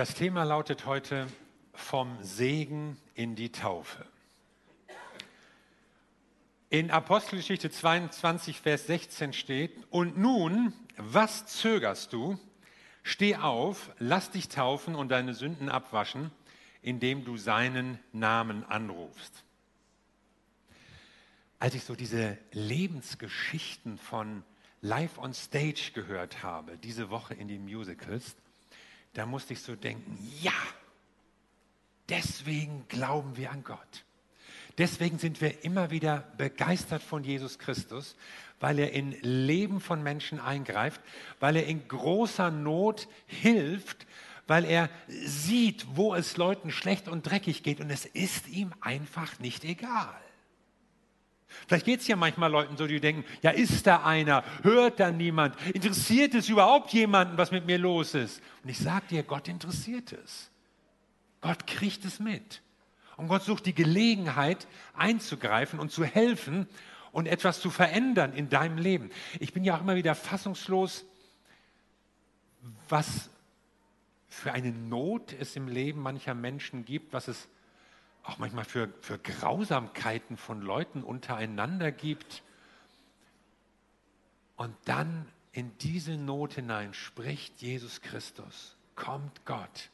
Das Thema lautet heute vom Segen in die Taufe. In Apostelgeschichte 22, Vers 16 steht, und nun, was zögerst du? Steh auf, lass dich taufen und deine Sünden abwaschen, indem du seinen Namen anrufst. Als ich so diese Lebensgeschichten von Live on Stage gehört habe, diese Woche in den Musicals, da musste ich so denken, ja, deswegen glauben wir an Gott. Deswegen sind wir immer wieder begeistert von Jesus Christus, weil er in Leben von Menschen eingreift, weil er in großer Not hilft, weil er sieht, wo es Leuten schlecht und dreckig geht und es ist ihm einfach nicht egal. Vielleicht geht es ja manchmal Leuten so, die denken, ja, ist da einer? Hört da niemand? Interessiert es überhaupt jemanden, was mit mir los ist? Und ich sage dir, Gott interessiert es. Gott kriegt es mit. Und Gott sucht die Gelegenheit einzugreifen und zu helfen und etwas zu verändern in deinem Leben. Ich bin ja auch immer wieder fassungslos, was für eine Not es im Leben mancher Menschen gibt, was es auch manchmal für, für Grausamkeiten von Leuten untereinander gibt. Und dann in diese Not hinein spricht Jesus Christus, kommt Gott.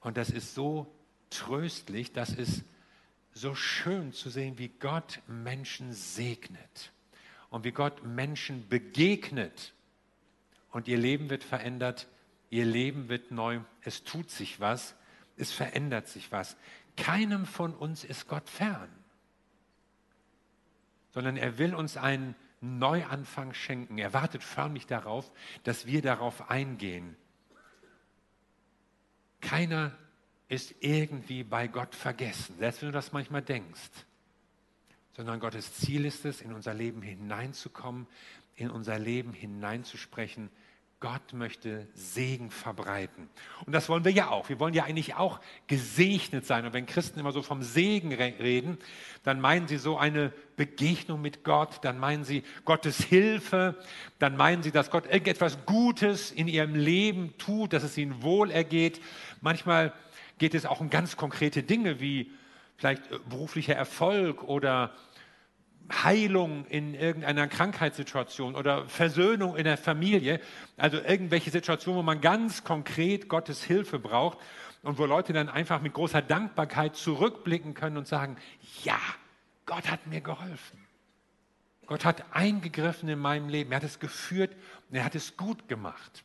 Und das ist so tröstlich, das ist so schön zu sehen, wie Gott Menschen segnet und wie Gott Menschen begegnet. Und ihr Leben wird verändert, ihr Leben wird neu, es tut sich was, es verändert sich was. Keinem von uns ist Gott fern, sondern er will uns einen Neuanfang schenken. Er wartet förmlich darauf, dass wir darauf eingehen. Keiner ist irgendwie bei Gott vergessen, selbst wenn du das manchmal denkst, sondern Gottes Ziel ist es, in unser Leben hineinzukommen, in unser Leben hineinzusprechen, Gott möchte Segen verbreiten. Und das wollen wir ja auch. Wir wollen ja eigentlich auch gesegnet sein. Und wenn Christen immer so vom Segen reden, dann meinen sie so eine Begegnung mit Gott, dann meinen sie Gottes Hilfe, dann meinen sie, dass Gott irgendetwas Gutes in ihrem Leben tut, dass es ihnen wohl ergeht. Manchmal geht es auch um ganz konkrete Dinge wie vielleicht beruflicher Erfolg oder Heilung in irgendeiner Krankheitssituation oder Versöhnung in der Familie, also irgendwelche Situationen, wo man ganz konkret Gottes Hilfe braucht und wo Leute dann einfach mit großer Dankbarkeit zurückblicken können und sagen, ja, Gott hat mir geholfen. Gott hat eingegriffen in meinem Leben, er hat es geführt und er hat es gut gemacht.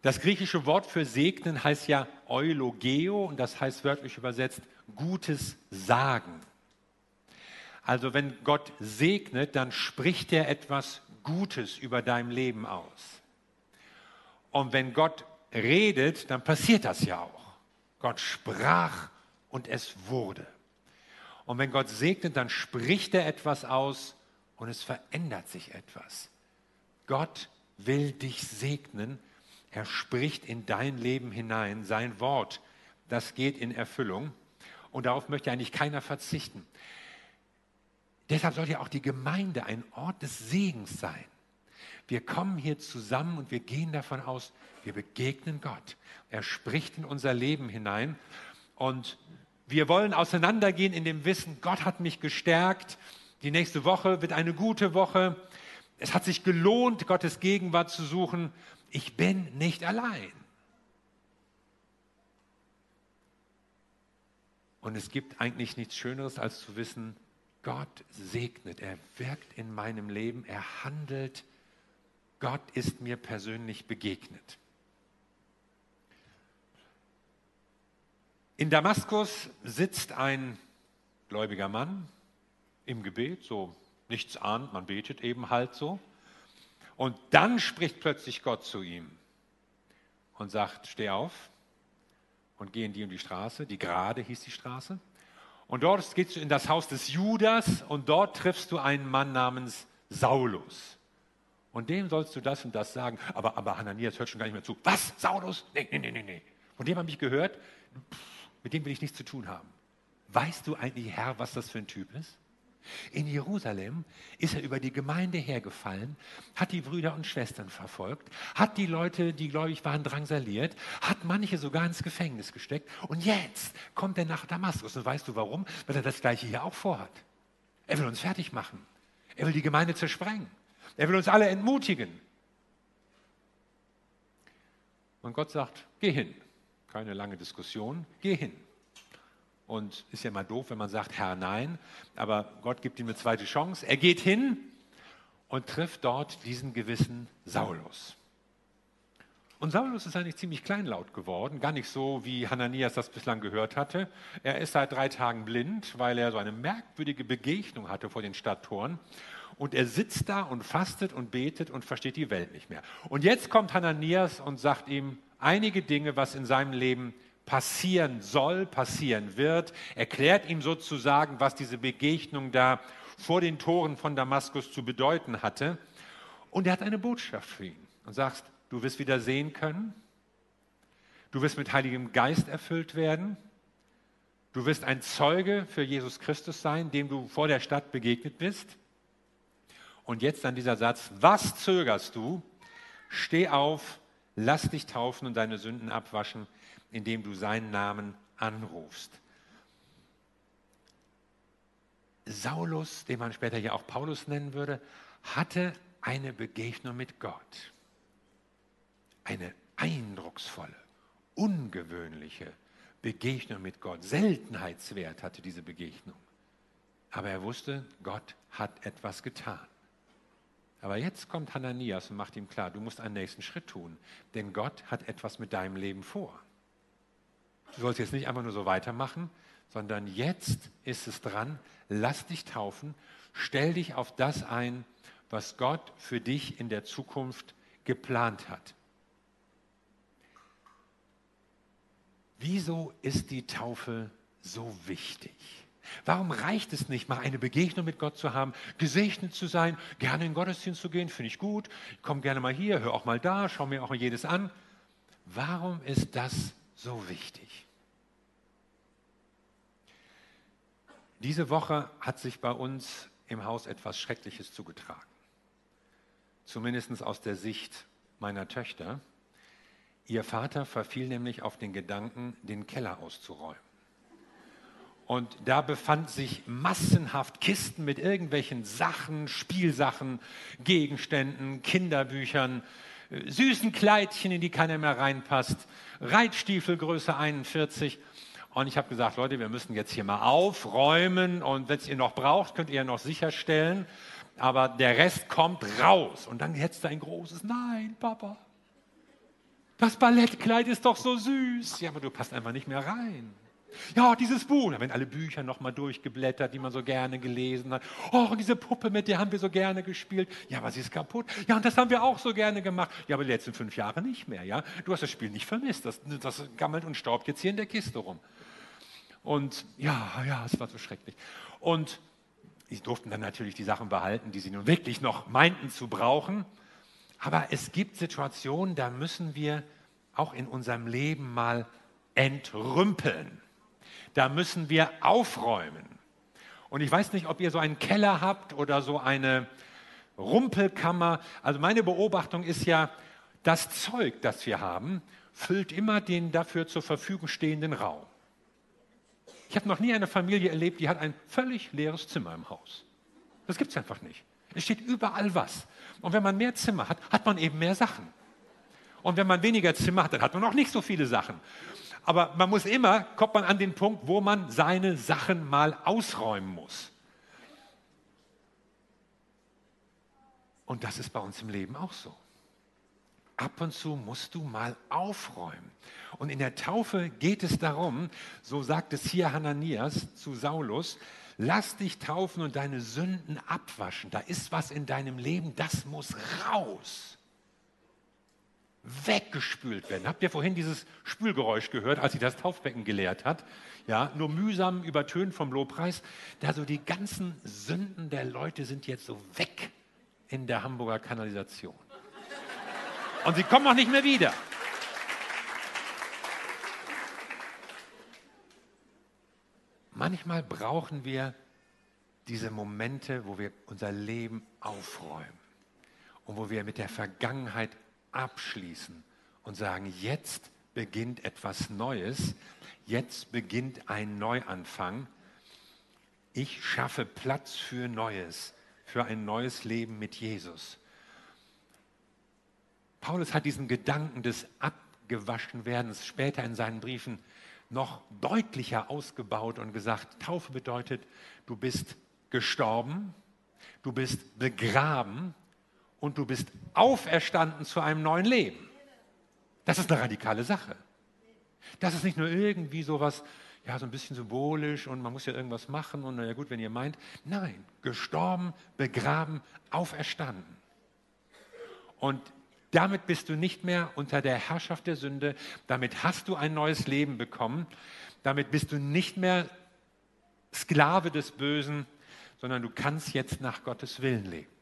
Das griechische Wort für segnen heißt ja eulogeo und das heißt wörtlich übersetzt Gutes sagen. Also wenn Gott segnet, dann spricht er etwas Gutes über dein Leben aus. Und wenn Gott redet, dann passiert das ja auch. Gott sprach und es wurde. Und wenn Gott segnet, dann spricht er etwas aus und es verändert sich etwas. Gott will dich segnen. Er spricht in dein Leben hinein. Sein Wort, das geht in Erfüllung. Und darauf möchte eigentlich keiner verzichten. Deshalb soll ja auch die Gemeinde ein Ort des Segens sein. Wir kommen hier zusammen und wir gehen davon aus, wir begegnen Gott. Er spricht in unser Leben hinein und wir wollen auseinandergehen in dem Wissen, Gott hat mich gestärkt. Die nächste Woche wird eine gute Woche. Es hat sich gelohnt, Gottes Gegenwart zu suchen. Ich bin nicht allein. Und es gibt eigentlich nichts Schöneres, als zu wissen, Gott segnet, er wirkt in meinem Leben, er handelt. Gott ist mir persönlich begegnet. In Damaskus sitzt ein gläubiger Mann im Gebet, so nichts ahnt, man betet eben halt so. Und dann spricht plötzlich Gott zu ihm und sagt, steh auf und geh in die und die Straße, die gerade hieß die Straße. Und dort gehst du in das Haus des Judas und dort triffst du einen Mann namens Saulus. Und dem sollst du das und das sagen. Aber, aber Hananias hört schon gar nicht mehr zu. Was? Saulus? Nee, nee, nee, nee, nee. Von dem habe ich gehört, Pff, mit dem will ich nichts zu tun haben. Weißt du eigentlich, Herr, was das für ein Typ ist? In Jerusalem ist er über die Gemeinde hergefallen, hat die Brüder und Schwestern verfolgt, hat die Leute, die gläubig waren, drangsaliert, hat manche sogar ins Gefängnis gesteckt. Und jetzt kommt er nach Damaskus. Und weißt du warum? Weil er das Gleiche hier auch vorhat. Er will uns fertig machen. Er will die Gemeinde zersprengen. Er will uns alle entmutigen. Und Gott sagt, geh hin. Keine lange Diskussion, geh hin. Und ist ja mal doof, wenn man sagt, Herr, nein. Aber Gott gibt ihm eine zweite Chance. Er geht hin und trifft dort diesen gewissen Saulus. Und Saulus ist eigentlich ziemlich kleinlaut geworden, gar nicht so, wie Hananias das bislang gehört hatte. Er ist seit drei Tagen blind, weil er so eine merkwürdige Begegnung hatte vor den Stadttoren. Und er sitzt da und fastet und betet und versteht die Welt nicht mehr. Und jetzt kommt Hananias und sagt ihm einige Dinge, was in seinem Leben passieren soll, passieren wird, erklärt ihm sozusagen, was diese Begegnung da vor den Toren von Damaskus zu bedeuten hatte. Und er hat eine Botschaft für ihn und sagt, du wirst wieder sehen können, du wirst mit Heiligem Geist erfüllt werden, du wirst ein Zeuge für Jesus Christus sein, dem du vor der Stadt begegnet bist. Und jetzt dann dieser Satz, was zögerst du? Steh auf, lass dich taufen und deine Sünden abwaschen indem du seinen Namen anrufst. Saulus, den man später ja auch Paulus nennen würde, hatte eine Begegnung mit Gott. Eine eindrucksvolle, ungewöhnliche Begegnung mit Gott. Seltenheitswert hatte diese Begegnung. Aber er wusste, Gott hat etwas getan. Aber jetzt kommt Hananias und macht ihm klar, du musst einen nächsten Schritt tun, denn Gott hat etwas mit deinem Leben vor. Du sollst jetzt nicht einfach nur so weitermachen, sondern jetzt ist es dran, lass dich taufen, stell dich auf das ein, was Gott für dich in der Zukunft geplant hat. Wieso ist die Taufe so wichtig? Warum reicht es nicht, mal eine Begegnung mit Gott zu haben, gesegnet zu sein, gerne in den Gottesdienst zu gehen, finde ich gut, ich komme gerne mal hier, höre auch mal da, schaue mir auch jedes an. Warum ist das so wichtig. Diese Woche hat sich bei uns im Haus etwas Schreckliches zugetragen. Zumindest aus der Sicht meiner Töchter. Ihr Vater verfiel nämlich auf den Gedanken, den Keller auszuräumen. Und da befand sich massenhaft Kisten mit irgendwelchen Sachen, Spielsachen, Gegenständen, Kinderbüchern, süßen Kleidchen, in die keiner mehr reinpasst, Reitstiefel Größe 41. Und ich habe gesagt, Leute, wir müssen jetzt hier mal aufräumen und wenn es ihr noch braucht, könnt ihr noch sicherstellen. Aber der Rest kommt raus. Und dann hättest du ein großes Nein, Papa. Das Ballettkleid ist doch so süß. Ja, aber du passt einfach nicht mehr rein. Ja, dieses Buch, da werden alle Bücher nochmal durchgeblättert, die man so gerne gelesen hat. Oh, diese Puppe, mit der haben wir so gerne gespielt. Ja, aber sie ist kaputt. Ja, und das haben wir auch so gerne gemacht. Ja, aber die letzten fünf Jahre nicht mehr. Ja, du hast das Spiel nicht vermisst. Das, das gammelt und staubt jetzt hier in der Kiste rum. Und ja, ja, es war so schrecklich. Und sie durften dann natürlich die Sachen behalten, die sie nun wirklich noch meinten zu brauchen. Aber es gibt Situationen, da müssen wir auch in unserem Leben mal entrümpeln. Da müssen wir aufräumen. Und ich weiß nicht, ob ihr so einen Keller habt oder so eine Rumpelkammer. Also meine Beobachtung ist ja, das Zeug, das wir haben, füllt immer den dafür zur Verfügung stehenden Raum. Ich habe noch nie eine Familie erlebt, die hat ein völlig leeres Zimmer im Haus. Das gibt es einfach nicht. Es steht überall was. Und wenn man mehr Zimmer hat, hat man eben mehr Sachen. Und wenn man weniger Zimmer hat, dann hat man auch nicht so viele Sachen. Aber man muss immer, kommt man an den Punkt, wo man seine Sachen mal ausräumen muss. Und das ist bei uns im Leben auch so. Ab und zu musst du mal aufräumen. Und in der Taufe geht es darum, so sagt es hier Hananias zu Saulus, lass dich taufen und deine Sünden abwaschen. Da ist was in deinem Leben, das muss raus weggespült werden. Habt ihr vorhin dieses Spülgeräusch gehört, als sie das Taufbecken geleert hat? Ja, nur mühsam übertönt vom Lobpreis. Da so die ganzen Sünden der Leute sind jetzt so weg in der Hamburger Kanalisation. Und sie kommen auch nicht mehr wieder. Manchmal brauchen wir diese Momente, wo wir unser Leben aufräumen und wo wir mit der Vergangenheit abschließen und sagen, jetzt beginnt etwas Neues, jetzt beginnt ein Neuanfang. Ich schaffe Platz für Neues, für ein neues Leben mit Jesus. Paulus hat diesen Gedanken des Abgewaschenwerdens später in seinen Briefen noch deutlicher ausgebaut und gesagt, Taufe bedeutet, du bist gestorben, du bist begraben und du bist auferstanden zu einem neuen Leben. Das ist eine radikale Sache. Das ist nicht nur irgendwie sowas, ja, so ein bisschen symbolisch und man muss ja irgendwas machen und naja gut, wenn ihr meint. Nein, gestorben, begraben, auferstanden. Und damit bist du nicht mehr unter der Herrschaft der Sünde, damit hast du ein neues Leben bekommen, damit bist du nicht mehr Sklave des Bösen, sondern du kannst jetzt nach Gottes Willen leben.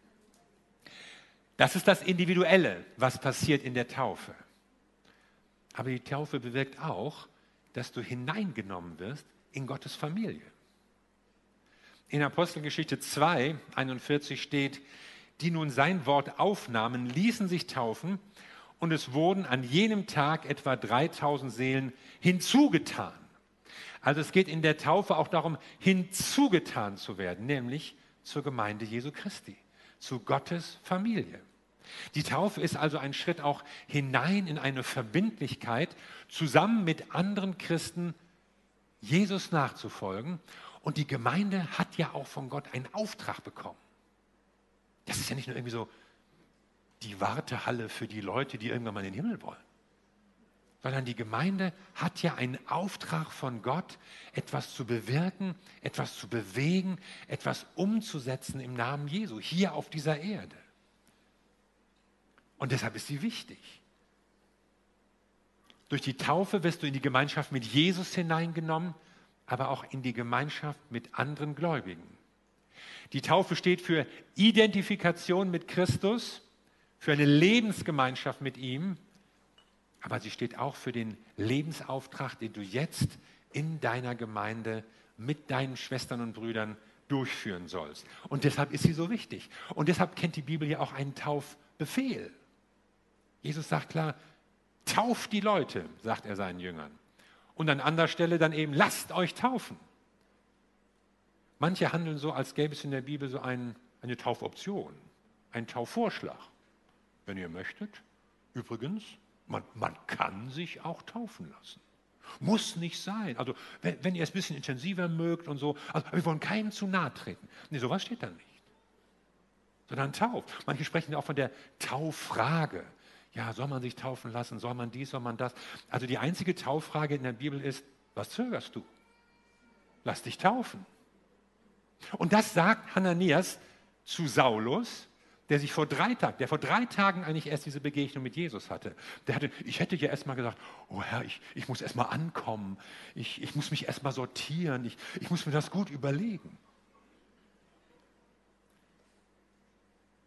Das ist das Individuelle, was passiert in der Taufe. Aber die Taufe bewirkt auch, dass du hineingenommen wirst in Gottes Familie. In Apostelgeschichte 2, 41 steht, die nun sein Wort aufnahmen, ließen sich taufen und es wurden an jenem Tag etwa 3000 Seelen hinzugetan. Also es geht in der Taufe auch darum, hinzugetan zu werden, nämlich zur Gemeinde Jesu Christi, zu Gottes Familie. Die Taufe ist also ein Schritt auch hinein in eine Verbindlichkeit, zusammen mit anderen Christen Jesus nachzufolgen. Und die Gemeinde hat ja auch von Gott einen Auftrag bekommen. Das ist ja nicht nur irgendwie so die Wartehalle für die Leute, die irgendwann mal in den Himmel wollen sondern die Gemeinde hat ja einen Auftrag von Gott, etwas zu bewirken, etwas zu bewegen, etwas umzusetzen im Namen Jesu, hier auf dieser Erde. Und deshalb ist sie wichtig. Durch die Taufe wirst du in die Gemeinschaft mit Jesus hineingenommen, aber auch in die Gemeinschaft mit anderen Gläubigen. Die Taufe steht für Identifikation mit Christus, für eine Lebensgemeinschaft mit ihm aber sie steht auch für den Lebensauftrag, den du jetzt in deiner Gemeinde mit deinen Schwestern und Brüdern durchführen sollst. Und deshalb ist sie so wichtig. Und deshalb kennt die Bibel ja auch einen Taufbefehl. Jesus sagt klar, tauft die Leute, sagt er seinen Jüngern. Und an anderer Stelle dann eben, lasst euch taufen. Manche handeln so, als gäbe es in der Bibel so ein, eine Taufoption, einen Taufvorschlag. Wenn ihr möchtet, übrigens, man, man kann sich auch taufen lassen. Muss nicht sein. Also, wenn, wenn, ihr es ein bisschen intensiver mögt und so, also, wir wollen keinem zu nahe treten. Nee, sowas steht da nicht. Sondern Tauf. Manche sprechen auch von der Tauffrage. Ja, soll man sich taufen lassen? Soll man dies? Soll man das? Also, die einzige Tauffrage in der Bibel ist: Was zögerst du? Lass dich taufen. Und das sagt Hananias zu Saulus der sich vor drei Tagen, der vor drei Tagen eigentlich erst diese Begegnung mit Jesus hatte. Der hatte, ich hätte ja erst mal gesagt, oh Herr, ich, ich muss erst mal ankommen, ich, ich muss mich erst mal sortieren, ich, ich muss mir das gut überlegen.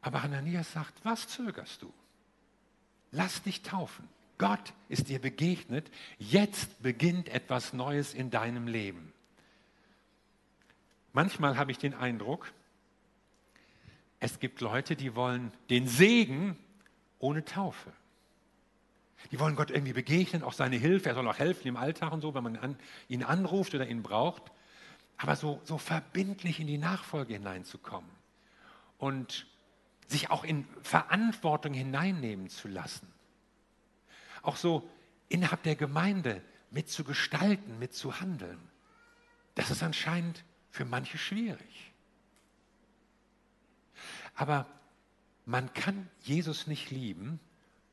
Aber Hananias sagt, was zögerst du? Lass dich taufen. Gott ist dir begegnet. Jetzt beginnt etwas Neues in deinem Leben. Manchmal habe ich den Eindruck, es gibt Leute, die wollen den Segen ohne Taufe. Die wollen Gott irgendwie begegnen, auch seine Hilfe. Er soll auch helfen im Alltag und so, wenn man an, ihn anruft oder ihn braucht. Aber so, so verbindlich in die Nachfolge hineinzukommen und sich auch in Verantwortung hineinnehmen zu lassen. Auch so innerhalb der Gemeinde mitzugestalten, mitzuhandeln. Das ist anscheinend für manche schwierig. Aber man kann Jesus nicht lieben,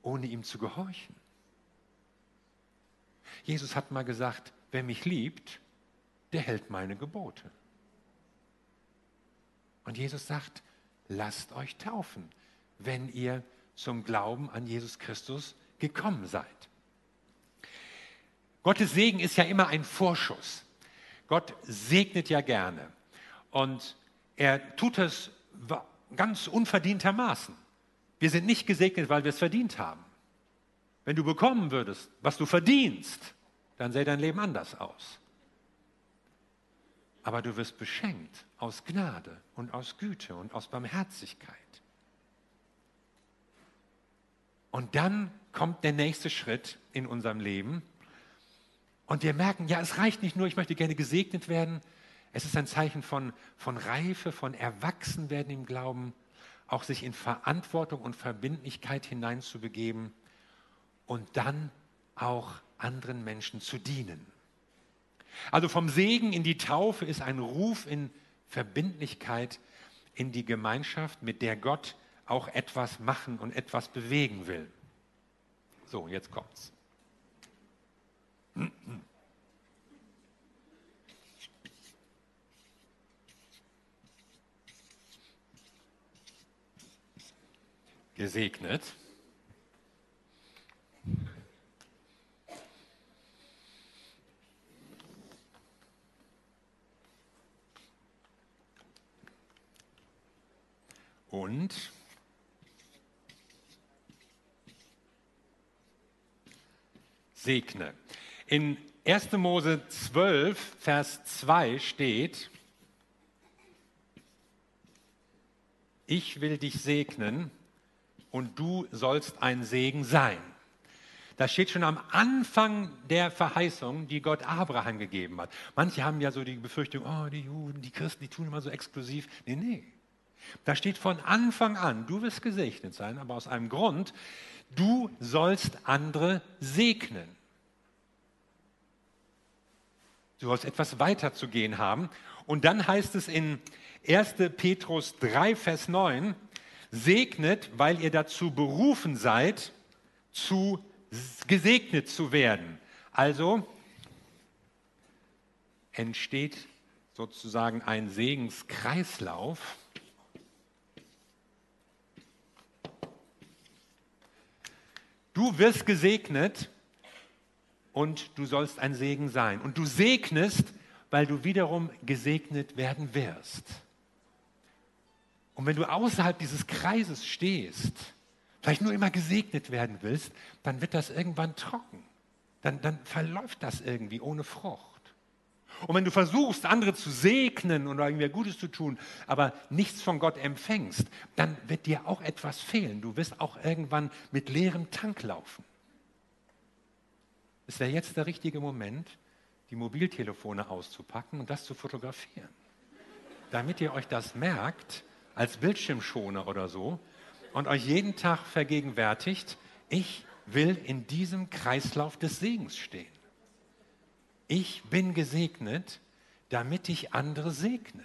ohne ihm zu gehorchen. Jesus hat mal gesagt, wer mich liebt, der hält meine Gebote. Und Jesus sagt, lasst euch taufen, wenn ihr zum Glauben an Jesus Christus gekommen seid. Gottes Segen ist ja immer ein Vorschuss. Gott segnet ja gerne. Und er tut es ganz unverdientermaßen. Wir sind nicht gesegnet, weil wir es verdient haben. Wenn du bekommen würdest, was du verdienst, dann sähe dein Leben anders aus. aber du wirst beschenkt aus Gnade und aus Güte und aus Barmherzigkeit. Und dann kommt der nächste Schritt in unserem Leben. Und wir merken, ja, es reicht nicht nur, ich möchte gerne gesegnet werden. Es ist ein Zeichen von, von Reife, von Erwachsenwerden im Glauben, auch sich in Verantwortung und Verbindlichkeit hineinzubegeben und dann auch anderen Menschen zu dienen. Also vom Segen in die Taufe ist ein Ruf in Verbindlichkeit in die Gemeinschaft, mit der Gott auch etwas machen und etwas bewegen will. So, jetzt kommt's. Gesegnet. Und segne. In 1. Mose 12, Vers 2 steht, ich will dich segnen und du sollst ein Segen sein. Das steht schon am Anfang der Verheißung, die Gott Abraham gegeben hat. Manche haben ja so die Befürchtung, oh, die Juden, die Christen, die tun immer so exklusiv. Nee, nee. Da steht von Anfang an, du wirst gesegnet sein, aber aus einem Grund, du sollst andere segnen. Du sollst etwas weiterzugehen haben. Und dann heißt es in 1. Petrus 3, Vers 9, segnet, weil ihr dazu berufen seid, zu gesegnet zu werden. Also entsteht sozusagen ein Segenskreislauf. Du wirst gesegnet, und du sollst ein Segen sein. Und du segnest, weil du wiederum gesegnet werden wirst. Und wenn du außerhalb dieses Kreises stehst, vielleicht nur immer gesegnet werden willst, dann wird das irgendwann trocken. Dann, dann verläuft das irgendwie ohne Frucht. Und wenn du versuchst, andere zu segnen und irgendwie Gutes zu tun, aber nichts von Gott empfängst, dann wird dir auch etwas fehlen. Du wirst auch irgendwann mit leerem Tank laufen. Es wäre jetzt der richtige Moment, die Mobiltelefone auszupacken und das zu fotografieren. Damit ihr euch das merkt, als Bildschirmschoner oder so, und euch jeden Tag vergegenwärtigt, ich will in diesem Kreislauf des Segens stehen. Ich bin gesegnet, damit ich andere segne.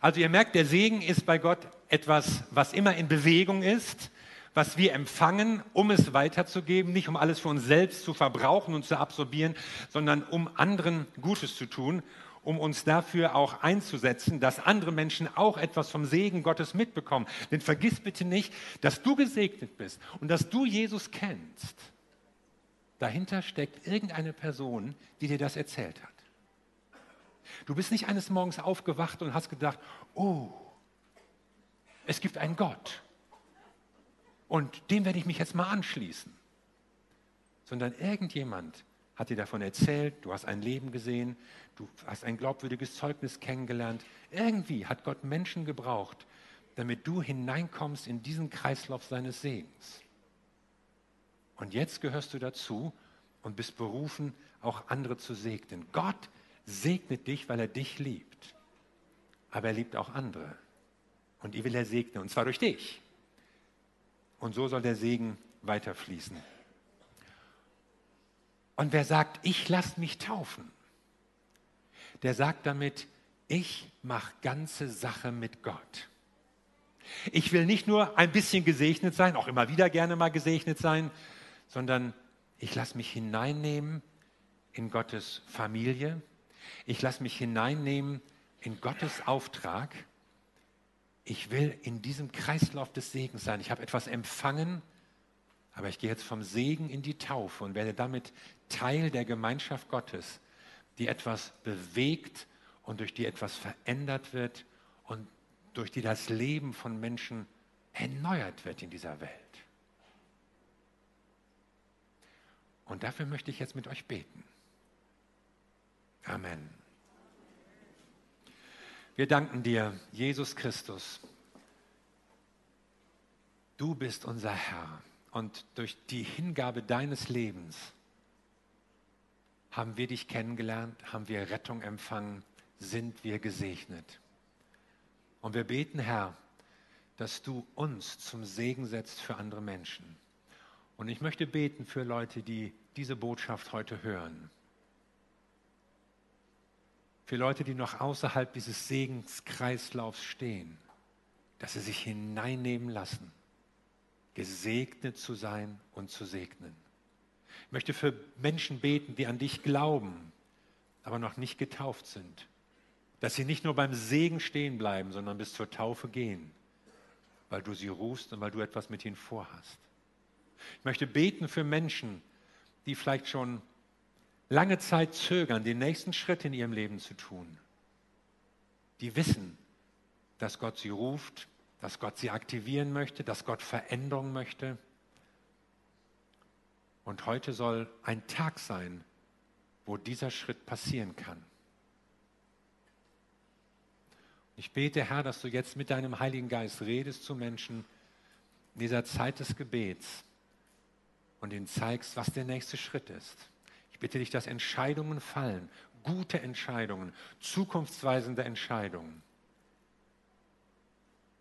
Also ihr merkt, der Segen ist bei Gott etwas, was immer in Bewegung ist, was wir empfangen, um es weiterzugeben, nicht um alles für uns selbst zu verbrauchen und zu absorbieren, sondern um anderen Gutes zu tun, um uns dafür auch einzusetzen, dass andere Menschen auch etwas vom Segen Gottes mitbekommen. Denn vergiss bitte nicht, dass du gesegnet bist und dass du Jesus kennst. Dahinter steckt irgendeine Person, die dir das erzählt hat. Du bist nicht eines Morgens aufgewacht und hast gedacht, oh, es gibt einen Gott und dem werde ich mich jetzt mal anschließen. Sondern irgendjemand hat dir davon erzählt, du hast ein Leben gesehen, du hast ein glaubwürdiges Zeugnis kennengelernt. Irgendwie hat Gott Menschen gebraucht, damit du hineinkommst in diesen Kreislauf seines Segens. Und jetzt gehörst du dazu und bist berufen, auch andere zu segnen. Gott segnet dich, weil er dich liebt. Aber er liebt auch andere. Und die will er segnen, und zwar durch dich. Und so soll der Segen weiterfließen. Und wer sagt, ich lasse mich taufen, der sagt damit, ich mache ganze Sache mit Gott. Ich will nicht nur ein bisschen gesegnet sein, auch immer wieder gerne mal gesegnet sein, sondern ich lasse mich hineinnehmen in Gottes Familie. Ich lasse mich hineinnehmen in Gottes Auftrag ich will in diesem Kreislauf des Segens sein. Ich habe etwas empfangen, aber ich gehe jetzt vom Segen in die Taufe und werde damit Teil der Gemeinschaft Gottes, die etwas bewegt und durch die etwas verändert wird und durch die das Leben von Menschen erneuert wird in dieser Welt. Und dafür möchte ich jetzt mit euch beten. Amen. Wir danken dir, Jesus Christus. Du bist unser Herr und durch die Hingabe deines Lebens haben wir dich kennengelernt, haben wir Rettung empfangen, sind wir gesegnet. Und wir beten, Herr, dass du uns zum Segen setzt für andere Menschen. Und ich möchte beten für Leute, die diese Botschaft heute hören. Für Leute, die noch außerhalb dieses Segenskreislaufs stehen, dass sie sich hineinnehmen lassen, gesegnet zu sein und zu segnen. Ich möchte für Menschen beten, die an dich glauben, aber noch nicht getauft sind, dass sie nicht nur beim Segen stehen bleiben, sondern bis zur Taufe gehen, weil du sie rufst und weil du etwas mit ihnen vorhast. Ich möchte beten für Menschen, die vielleicht schon lange Zeit zögern, den nächsten Schritt in ihrem Leben zu tun. Die wissen, dass Gott sie ruft, dass Gott sie aktivieren möchte, dass Gott Veränderung möchte. Und heute soll ein Tag sein, wo dieser Schritt passieren kann. Ich bete, Herr, dass du jetzt mit deinem Heiligen Geist redest zu Menschen in dieser Zeit des Gebets und ihnen zeigst, was der nächste Schritt ist. Ich bitte dich, dass Entscheidungen fallen, gute Entscheidungen, zukunftsweisende Entscheidungen.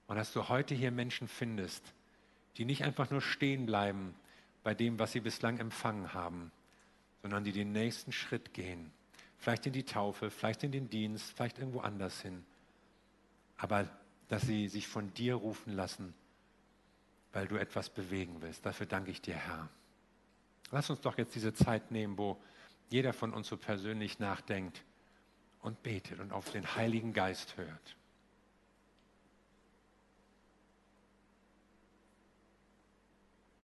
Und dass du heute hier Menschen findest, die nicht einfach nur stehen bleiben bei dem, was sie bislang empfangen haben, sondern die den nächsten Schritt gehen. Vielleicht in die Taufe, vielleicht in den Dienst, vielleicht irgendwo anders hin. Aber dass sie sich von dir rufen lassen, weil du etwas bewegen willst. Dafür danke ich dir, Herr. Lass uns doch jetzt diese Zeit nehmen, wo jeder von uns so persönlich nachdenkt und betet und auf den Heiligen Geist hört.